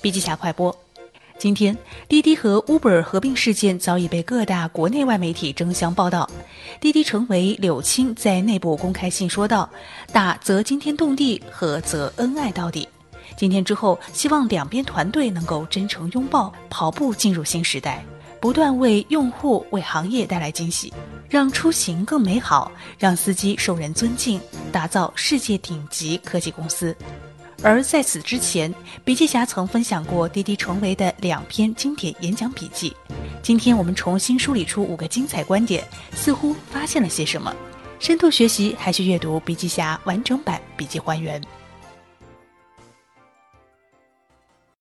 笔记侠快播。今天，滴滴和 Uber 合并事件早已被各大国内外媒体争相报道。滴滴成为柳青在内部公开信说道：“打则惊天动地，和则恩爱到底。今天之后，希望两边团队能够真诚拥抱，跑步进入新时代，不断为用户、为行业带来惊喜，让出行更美好，让司机受人尊敬，打造世界顶级科技公司。”而在此之前，笔记侠曾分享过滴滴成为的两篇经典演讲笔记。今天我们重新梳理出五个精彩观点，似乎发现了些什么。深度学习还需阅读笔记侠完整版笔记还原。